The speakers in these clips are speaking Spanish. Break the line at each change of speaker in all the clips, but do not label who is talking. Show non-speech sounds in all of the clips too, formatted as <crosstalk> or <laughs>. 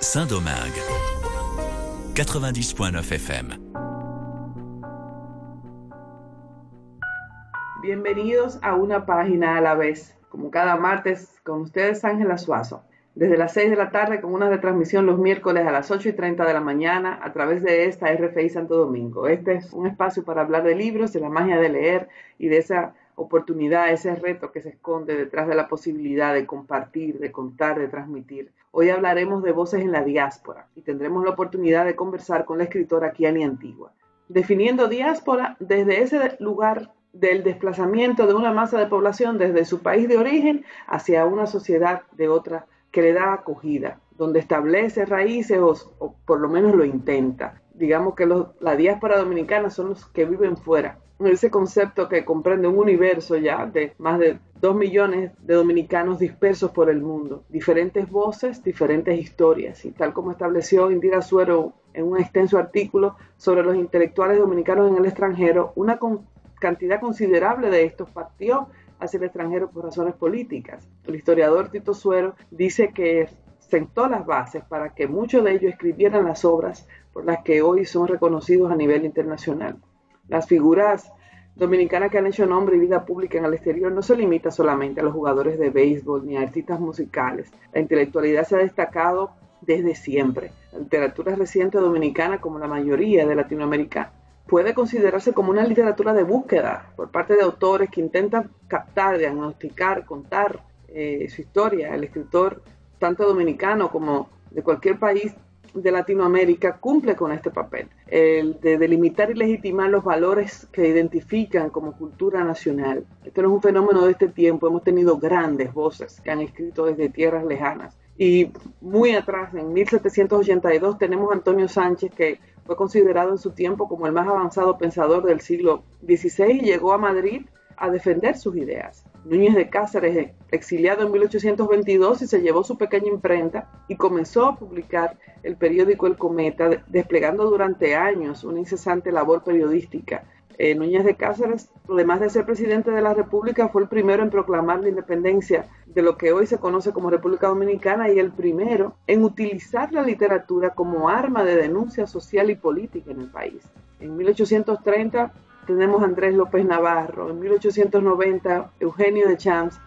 Saint-Domingue. 90.9 FM.
Bienvenidos a una página a la vez. Como cada martes, con ustedes Ángela Suazo. Desde las 6 de la tarde con una retransmisión los miércoles a las 8 y 30 de la mañana a través de esta RFI Santo Domingo. Este es un espacio para hablar de libros, de la magia de leer y de esa oportunidad, ese reto que se esconde detrás de la posibilidad de compartir, de contar, de transmitir. Hoy hablaremos de voces en la diáspora y tendremos la oportunidad de conversar con la escritora Kiani Antigua, definiendo diáspora desde ese lugar del desplazamiento de una masa de población desde su país de origen hacia una sociedad de otra que le da acogida, donde establece raíces o, por lo menos lo intenta. Digamos que la diáspora dominicana son los que viven fuera, ese concepto que comprende un universo ya de más de dos millones de dominicanos dispersos por el mundo, diferentes voces, diferentes historias, y tal como estableció Indira Suero en un extenso artículo sobre los intelectuales dominicanos en el extranjero, una cantidad considerable de estos partió hacia el extranjero por razones políticas. El historiador Tito Suero dice que sentó las bases para que muchos de ellos escribieran las obras por las que hoy son reconocidos a nivel internacional. Las figuras dominicanas que han hecho nombre y vida pública en el exterior no se limita solamente a los jugadores de béisbol ni a artistas musicales. La intelectualidad se ha destacado desde siempre. La literatura reciente dominicana, como la mayoría de Latinoamérica, puede considerarse como una literatura de búsqueda por parte de autores que intentan captar, diagnosticar, contar eh, su historia. El escritor, tanto dominicano como de cualquier país, de Latinoamérica cumple con este papel, el de delimitar y legitimar los valores que identifican como cultura nacional. Este no es un fenómeno de este tiempo, hemos tenido grandes voces que han escrito desde tierras lejanas. Y muy atrás, en 1782, tenemos a Antonio Sánchez, que fue considerado en su tiempo como el más avanzado pensador del siglo XVI y llegó a Madrid a defender sus ideas. Núñez de Cáceres, exiliado en 1822, y se llevó su pequeña imprenta y comenzó a publicar el periódico El Cometa, desplegando durante años una incesante labor periodística. Eh, Núñez de Cáceres, además de ser presidente de la República, fue el primero en proclamar la independencia de lo que hoy se conoce como República Dominicana y el primero en utilizar la literatura como arma de denuncia social y política en el país. En 1830 tenemos Andrés López Navarro, en 1890 Eugenio de Champs,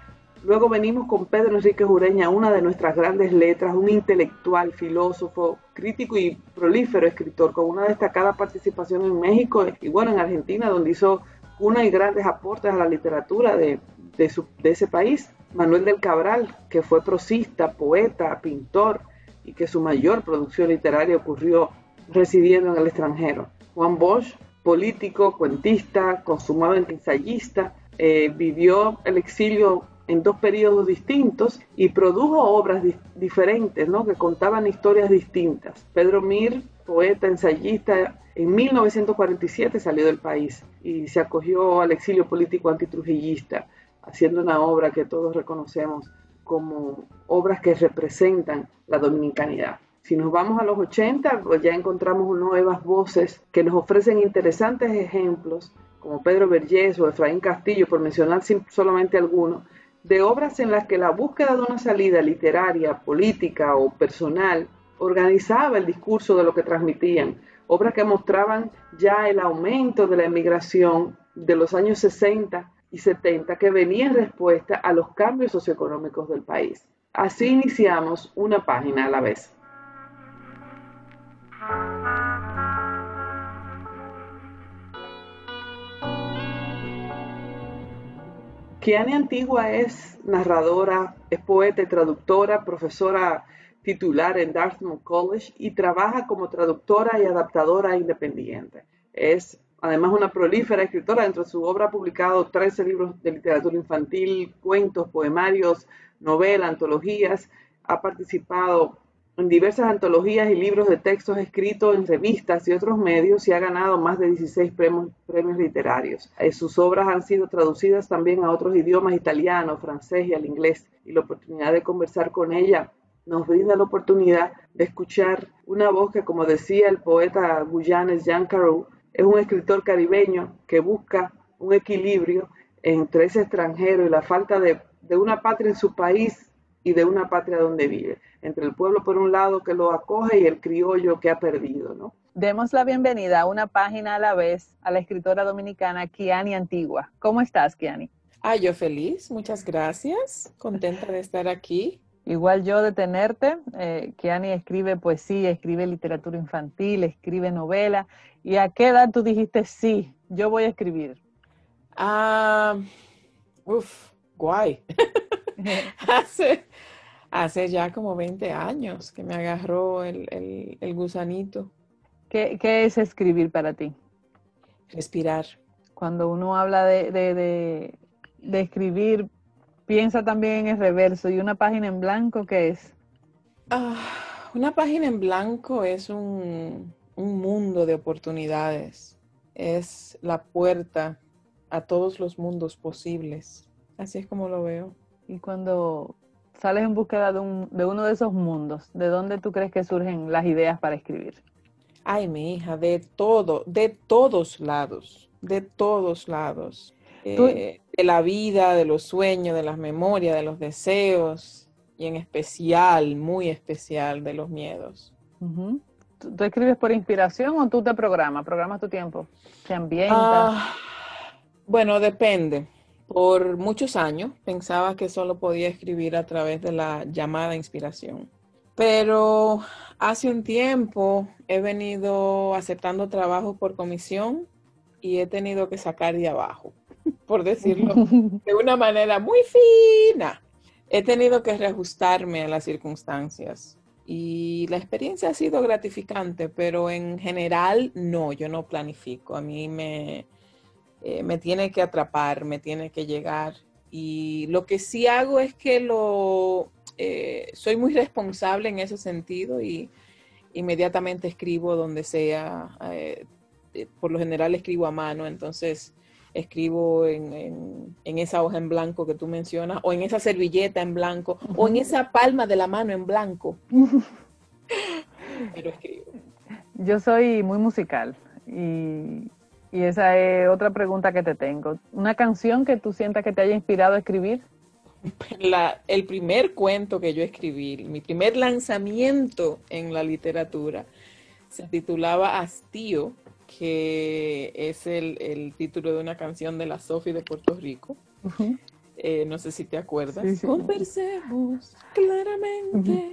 luego venimos con Pedro Enrique Jureña, una de nuestras grandes letras, un intelectual, filósofo, crítico y prolífero escritor, con una destacada participación en México y bueno, en Argentina, donde hizo una y grandes aportes a la literatura de, de, de ese país. Manuel del Cabral, que fue prosista, poeta, pintor y que su mayor producción literaria ocurrió residiendo en el extranjero. Juan Bosch, político, cuentista, consumado ensayista, eh, vivió el exilio en dos periodos distintos y produjo obras diferentes, ¿no? que contaban historias distintas. Pedro Mir, poeta, ensayista, en 1947 salió del país y se acogió al exilio político antitrujillista, haciendo una obra que todos reconocemos como obras que representan la dominicanidad. Si nos vamos a los 80, pues ya encontramos nuevas voces que nos ofrecen interesantes ejemplos, como Pedro Vergés o Efraín Castillo, por mencionar solamente algunos, de obras en las que la búsqueda de una salida literaria, política o personal organizaba el discurso de lo que transmitían, obras que mostraban ya el aumento de la emigración de los años 60 y 70 que venía en respuesta a los cambios socioeconómicos del país. Así iniciamos una página a la vez. Kiani Antigua es narradora, es poeta y traductora, profesora titular en Dartmouth College y trabaja como traductora y adaptadora independiente. Es además una prolífera escritora. Dentro de su obra ha publicado 13 libros de literatura infantil, cuentos, poemarios, novelas, antologías. Ha participado en diversas antologías y libros de textos escritos en revistas y otros medios y ha ganado más de 16 premios, premios literarios. Eh, sus obras han sido traducidas también a otros idiomas, italiano, francés y al inglés. Y la oportunidad de conversar con ella nos brinda la oportunidad de escuchar una voz que, como decía el poeta guyanes Jean Carew, es un escritor caribeño que busca un equilibrio entre ese extranjero y la falta de, de una patria en su país y de una patria donde vive, entre el pueblo por un lado que lo acoge y el criollo que ha perdido, ¿no?
Demos la bienvenida a una página a la vez a la escritora dominicana Kiani Antigua. ¿Cómo estás, Kiani?
Ah, yo feliz, muchas gracias, contenta de estar aquí.
Igual yo de tenerte, eh, Kiani escribe poesía, escribe literatura infantil, escribe novela. ¿Y a qué edad tú dijiste sí, yo voy a escribir?
Ah, uff, guay. <laughs> hace, hace ya como 20 años que me agarró el, el gusanito.
¿Qué, es escribir para ti?
Respirar.
Cuando uno habla de, escribir, piensa también en el reverso. ¿Y una página en blanco qué es?
Ah, una página en blanco es un, un mundo de oportunidades. Es la puerta a todos los mundos posibles. Así es como lo veo.
Y cuando sales en búsqueda de, de, uno de esos mundos, ¿de dónde tú crees que surgen las ideas para escribir?
Ay, mi hija, de todo, de todos lados, de todos lados. Eh, de la vida, de los sueños, de las memorias, de los deseos y en especial, muy especial, de los miedos.
¿Tú, escribes por inspiración o tú te programas? ¿Programas tu tiempo? ¿Te ambientas? Ah,
bueno, depende. Por muchos años pensaba que solo podía escribir a través de la llamada inspiración. Pero hace un tiempo he venido aceptando trabajo por comisión y he tenido que sacar de abajo, <laughs> por decirlo <laughs> de una manera muy fina. He tenido que reajustarme a las circunstancias y la experiencia ha sido gratificante, pero en general no, yo no planifico. A mí me, eh, me tiene que atrapar, me tiene que llegar. Y lo que sí hago es que lo eh, soy muy responsable en ese sentido y inmediatamente escribo donde sea. Eh, por lo general escribo a mano, entonces escribo en, esa hoja en blanco que tú mencionas, o en esa servilleta en blanco, o en esa palma de la mano en blanco. <laughs> Pero escribo.
Yo soy muy musical y, y esa es otra pregunta que te tengo. ¿Una canción que tú sientas que te haya inspirado a escribir? <laughs>
el primer cuento que yo escribí, mi primer lanzamiento en la literatura, se titulaba Hastío, que es el, título de una canción de la Sofi de Puerto Rico. Eh, no sé si te acuerdas. Conversemos claramente.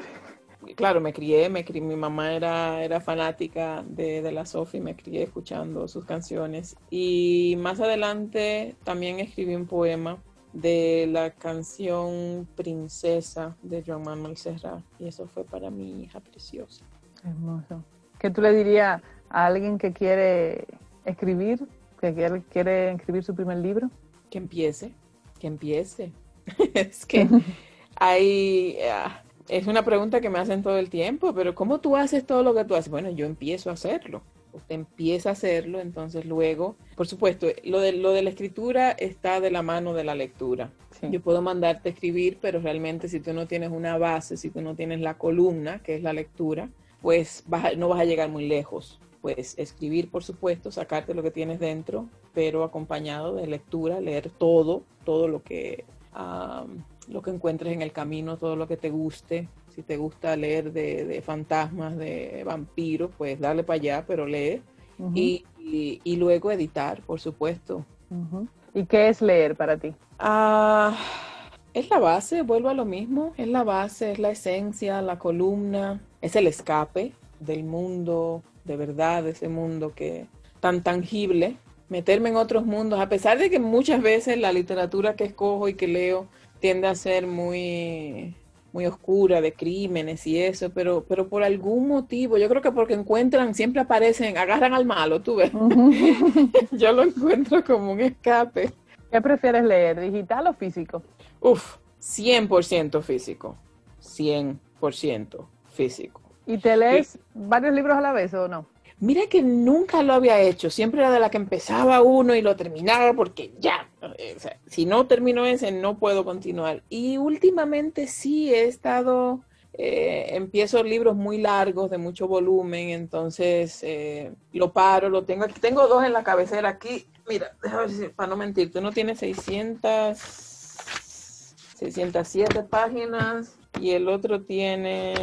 Claro, me crié, me crié, mi mamá era, era fanática de, de la Sofi, me crié escuchando sus canciones. Y más adelante también escribí un poema de la canción Princesa de Joan Manuel Serrat. Y eso fue para mi hija preciosa.
Hermoso. ¿Qué tú le dirías a alguien que quiere escribir, que quiere, quiere escribir su primer libro?
Que empiece, que empiece. <laughs> es que <laughs> hay... Ah, es una pregunta que me hacen todo el tiempo, pero ¿cómo tú haces todo lo que tú haces? Bueno, yo empiezo a hacerlo usted empieza a hacerlo, entonces luego, por supuesto, lo de, lo de la escritura está de la mano de la lectura. Yo puedo mandarte a escribir, pero realmente si tú no tienes una base, si tú no tienes la columna, que es la lectura, pues no vas a llegar muy lejos. Pues escribir, por supuesto, sacarte lo que tienes dentro, pero acompañado de lectura, leer todo, todo lo que, lo que encuentres en el camino, todo lo que te guste, si te gusta leer de, fantasmas, de vampiros, pues dale para allá, pero lee. y, luego editar, por supuesto.
¿Y qué es leer para ti?
Ah, es la base, vuelvo a lo mismo, es la base, es la esencia, la columna, es el escape del mundo, de verdad, de ese mundo que tan tangible, meterme en otros mundos, a pesar de que muchas veces la literatura que escojo y que leo tiende a ser muy muy oscura de crímenes y eso, pero, pero por algún motivo, yo creo que porque encuentran, siempre aparecen, agarran al malo, tú ves. <laughs> yo lo encuentro como un escape.
¿Qué prefieres leer, digital o físico?
Uf, 100% físico, 100% físico.
¿Y te lees varios libros a la vez o no?
Mira que nunca lo había hecho, siempre era de la que empezaba uno y lo terminaba porque ya, eh, si no termino ese no puedo continuar. Y últimamente sí he estado, eh, empiezo libros muy largos de mucho volumen, entonces eh, lo paro, lo tengo aquí, tengo dos en la cabecera aquí, mira, déjame ver para no mentirte, uno tiene 600, 607 páginas y el otro tiene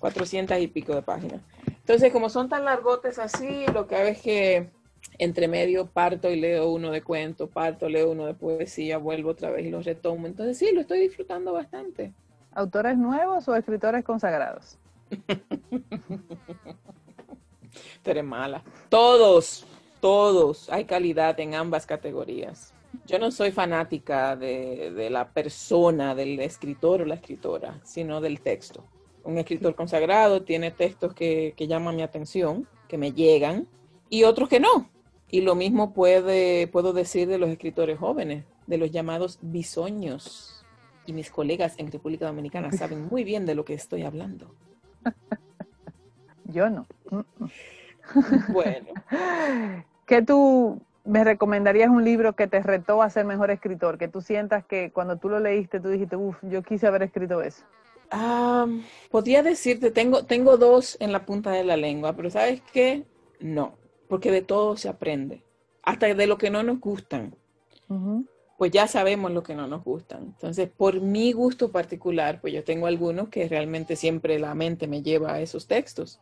400 y pico de páginas. Entonces, como son tan largotes así, lo que hago es que entre medio parto y leo uno de cuento, parto, leo uno de poesía, vuelvo otra vez y los retomo. Entonces, sí, lo estoy disfrutando bastante.
¿Autores nuevos o escritores consagrados? <laughs>
Tú eres mala. Todos, todos. Hay calidad en ambas categorías. Yo no soy fanática de, la persona, del escritor o la escritora, sino del texto. Un escritor consagrado tiene textos que, llaman mi atención, que me llegan, y otros que no. Y lo mismo puede, puedo decir de los escritores jóvenes, de los llamados bisoños. Y mis colegas en República Dominicana <laughs> saben muy bien de lo que estoy hablando.
Yo no.
Bueno. <laughs>
¿Qué tú me recomendarías un libro que te retó a ser mejor escritor? Que tú sientas que cuando tú lo leíste, tú dijiste, uff, yo quise haber escrito eso.
podría decirte, tengo, tengo dos en la punta de la lengua, pero ¿sabes qué? No, porque de todo se aprende, hasta de lo que no nos gustan. Pues ya sabemos lo que no nos gustan. Entonces, por mi gusto particular, pues yo tengo algunos que realmente siempre la mente me lleva a esos textos.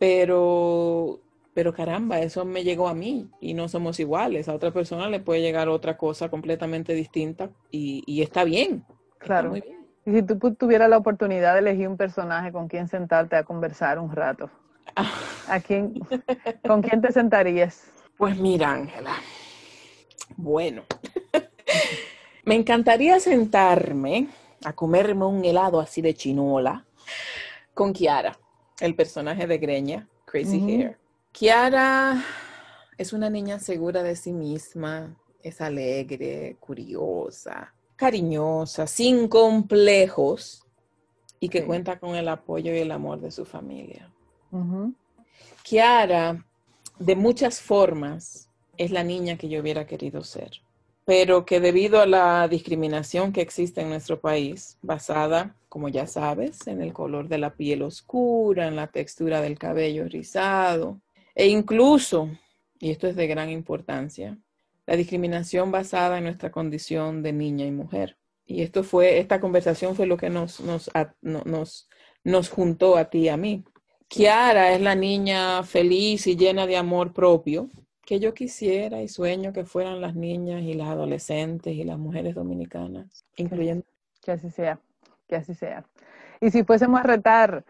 Pero pero caramba, eso me llegó a mí y no somos iguales. A otra persona le puede llegar otra cosa completamente distinta y, está bien.
Claro. Y si tú tuvieras la oportunidad de elegir un personaje con quien sentarte a conversar un rato. <laughs> ¿a quién, ¿con quién te sentarías?
Pues mira, Ángela. Bueno, <laughs> me encantaría sentarme a comerme un helado así de chinola con Kiara, el personaje de Greña, Crazy Hair. Kiara es una niña segura de sí misma, es alegre, curiosa, cariñosa, sin complejos y que cuenta con el apoyo y el amor de su familia. Kiara, de muchas formas, es la niña que yo hubiera querido ser, pero que debido a la discriminación que existe en nuestro país, basada, como ya sabes, en el color de la piel oscura, en la textura del cabello rizado, e incluso, y esto es de gran importancia, la discriminación basada en nuestra condición de niña y mujer. Y esto fue, esta conversación fue lo que nos, nos, nos, nos juntó a ti y a mí. Kiara es la niña feliz y llena de amor propio que yo quisiera y sueño que fueran las niñas y las adolescentes y las mujeres dominicanas, incluyendo.
Que así sea, que así sea. Y si fuésemos a retar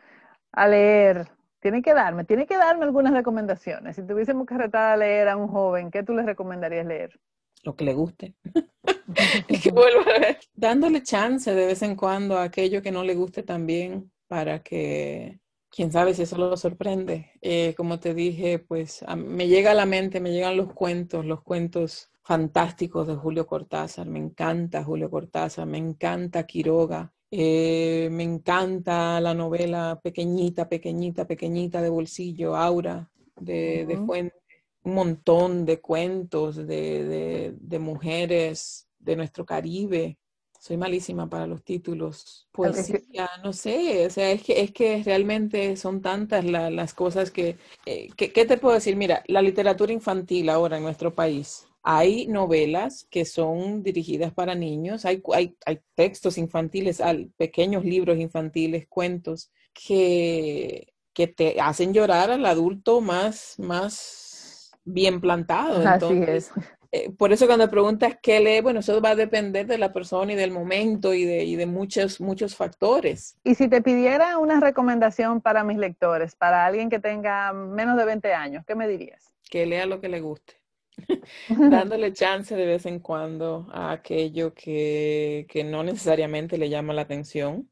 a leer tiene que darme, tiene que darme algunas recomendaciones. Si tuviésemos que retar a leer a un joven, ¿qué tú le recomendarías leer?
Lo que le guste. <laughs> <laughs> que vuelva a ver. Dándole chance de vez en cuando a aquello que no le guste también para que, quién sabe si eso lo sorprende. Eh, como te dije, pues me llega a la mente, me llegan los cuentos, los cuentos fantásticos de Julio Cortázar. Me encanta Julio Cortázar, me encanta Quiroga. Eh, me encanta la novela pequeñita, pequeñita, pequeñita de bolsillo, Aura, de, Fuente. Un montón de cuentos de, mujeres de nuestro Caribe. Soy malísima para los títulos. Poesía, no sé, o sea, es que, es que realmente son tantas las cosas que, eh, que, ¿qué te puedo decir? Mira, la literatura infantil ahora en nuestro país hay novelas que son dirigidas para niños, hay, hay, textos infantiles, pequeños libros infantiles, cuentos que, que, te hacen llorar al adulto más, más bien plantado.
Así es.
Eh, por eso cuando preguntas qué lee, bueno, eso va a depender de la persona y del momento y de, y de muchos, muchos factores.
Y si te pidiera una recomendación para mis lectores, para alguien que tenga menos de 20 años, ¿qué me dirías?
Que lea lo que le guste. <laughs> dándole chance de vez en cuando a aquello que, no necesariamente le llama la atención.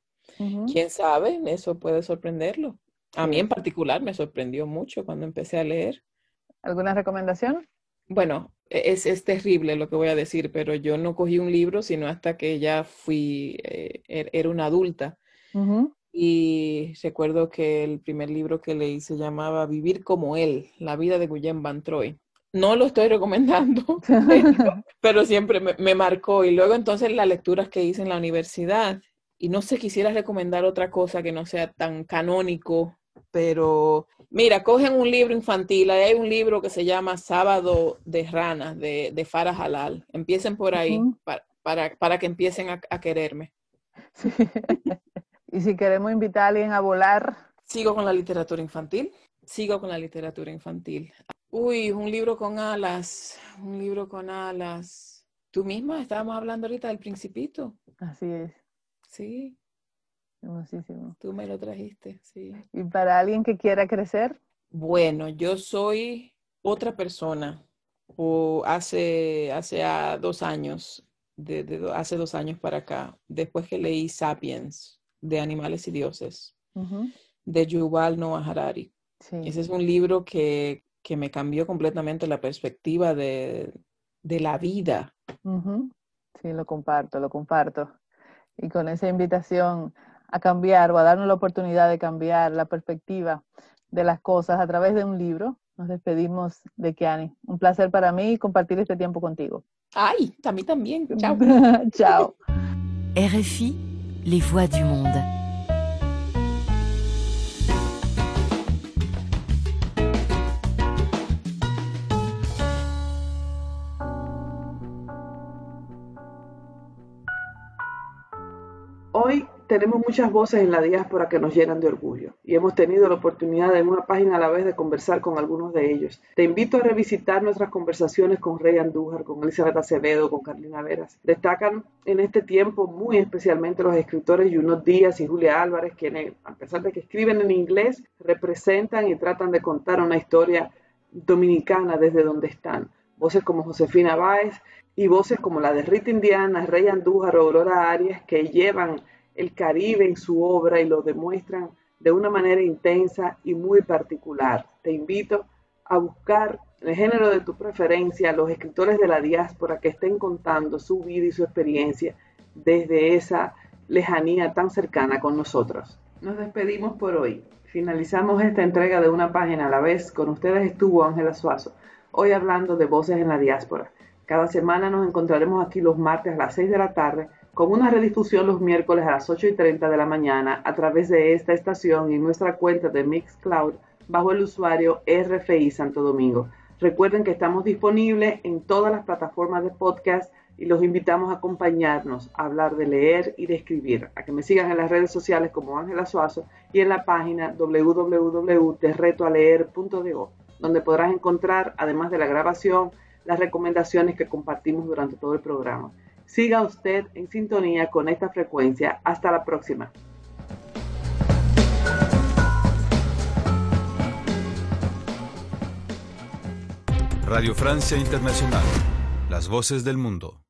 ¿Quién sabe? Eso puede sorprenderlo. A mí en particular me sorprendió mucho cuando empecé a leer.
¿Alguna recomendación?
Bueno, e-, es, es terrible lo que voy a decir, pero yo no cogí un libro sino hasta que ya fui, eh, er, era una adulta. Y recuerdo que el primer libro que leí se llamaba Vivir como él, la vida de Guillem Van Troy no lo estoy recomendando, <laughs> <laughs> pero, siempre me, marcó. Y luego entonces las lecturas que hice en la universidad, y no sé, quisiera recomendar otra cosa que no sea tan canónico, pero mira, cogen un libro infantil, hay un libro que se llama Sábado de Ranas, de, de Farah Halal. Empiecen por ahí, para, para que empiecen a, quererme. <laughs>
y si queremos invitar a alguien a volar.
Sigo con la literatura infantil. Sigo con la literatura infantil. Uy, un libro con alas, un libro con alas. Tú misma, estábamos hablando ahorita del principito.
Así es.
Sí.
Hermosísimo.
Tú me lo trajiste, sí.
¿Y para alguien que quiera crecer?
Bueno, yo soy otra persona. O hace, hace dos años, de, hace dos años para acá, después que leí Sapiens, de Animales y Dioses, de Yuval Noah Harari. Ese es un libro que, que, me cambió completamente la perspectiva de, de la vida.
Sí, lo comparto, lo comparto. Y con esa invitación a cambiar o a darnos la oportunidad de cambiar la perspectiva de las cosas a través de un libro, nos despedimos de Kiani. Un placer para mí compartir este tiempo contigo.
Ay, a mí también. Chao. <laughs>
Chao.
RFI, les voix du monde.
Tenemos muchas voces en la diáspora que nos llenan de orgullo y hemos tenido la oportunidad en una página a la vez de conversar con algunos de ellos. Te invito a revisitar nuestras conversaciones con Rey Andújar, con Elizabeth Acevedo, con Carlina Veras. Destacan en este tiempo muy especialmente los escritores Junot Díaz y Julia Álvarez, quienes, a pesar de que escriben en inglés, representan y tratan de contar una historia dominicana desde donde están. Voces como Josefina Báez y voces como la de Rita Indiana, Rey Andújar o Aurora Arias que llevan el Caribe en su obra y lo demuestran de una manera intensa y muy particular. Te invito a buscar el género de tu preferencia, los escritores de la diáspora que estén contando su vida y su experiencia desde esa lejanía tan cercana con nosotros. Nos despedimos por hoy. Finalizamos esta entrega de una página a la vez. Con ustedes estuvo Ángela Suazo, hoy hablando de voces en la diáspora. Cada semana nos encontraremos aquí los martes a las 6 de la tarde con una redifusión los miércoles a las 8 y 30 de la mañana a través de esta estación y nuestra cuenta de Mixcloud bajo el usuario RFI Santo Domingo. Recuerden que estamos disponibles en todas las plataformas de podcast y los invitamos a acompañarnos a hablar de leer y de escribir, a que me sigan en las redes sociales como Ángela Suazo y en la página www.terretoaleer.do, donde podrás encontrar, además de la grabación, las recomendaciones que compartimos durante todo el programa. Siga usted en sintonía con esta frecuencia. Hasta la próxima.
Radio Francia Internacional. Las voces del mundo.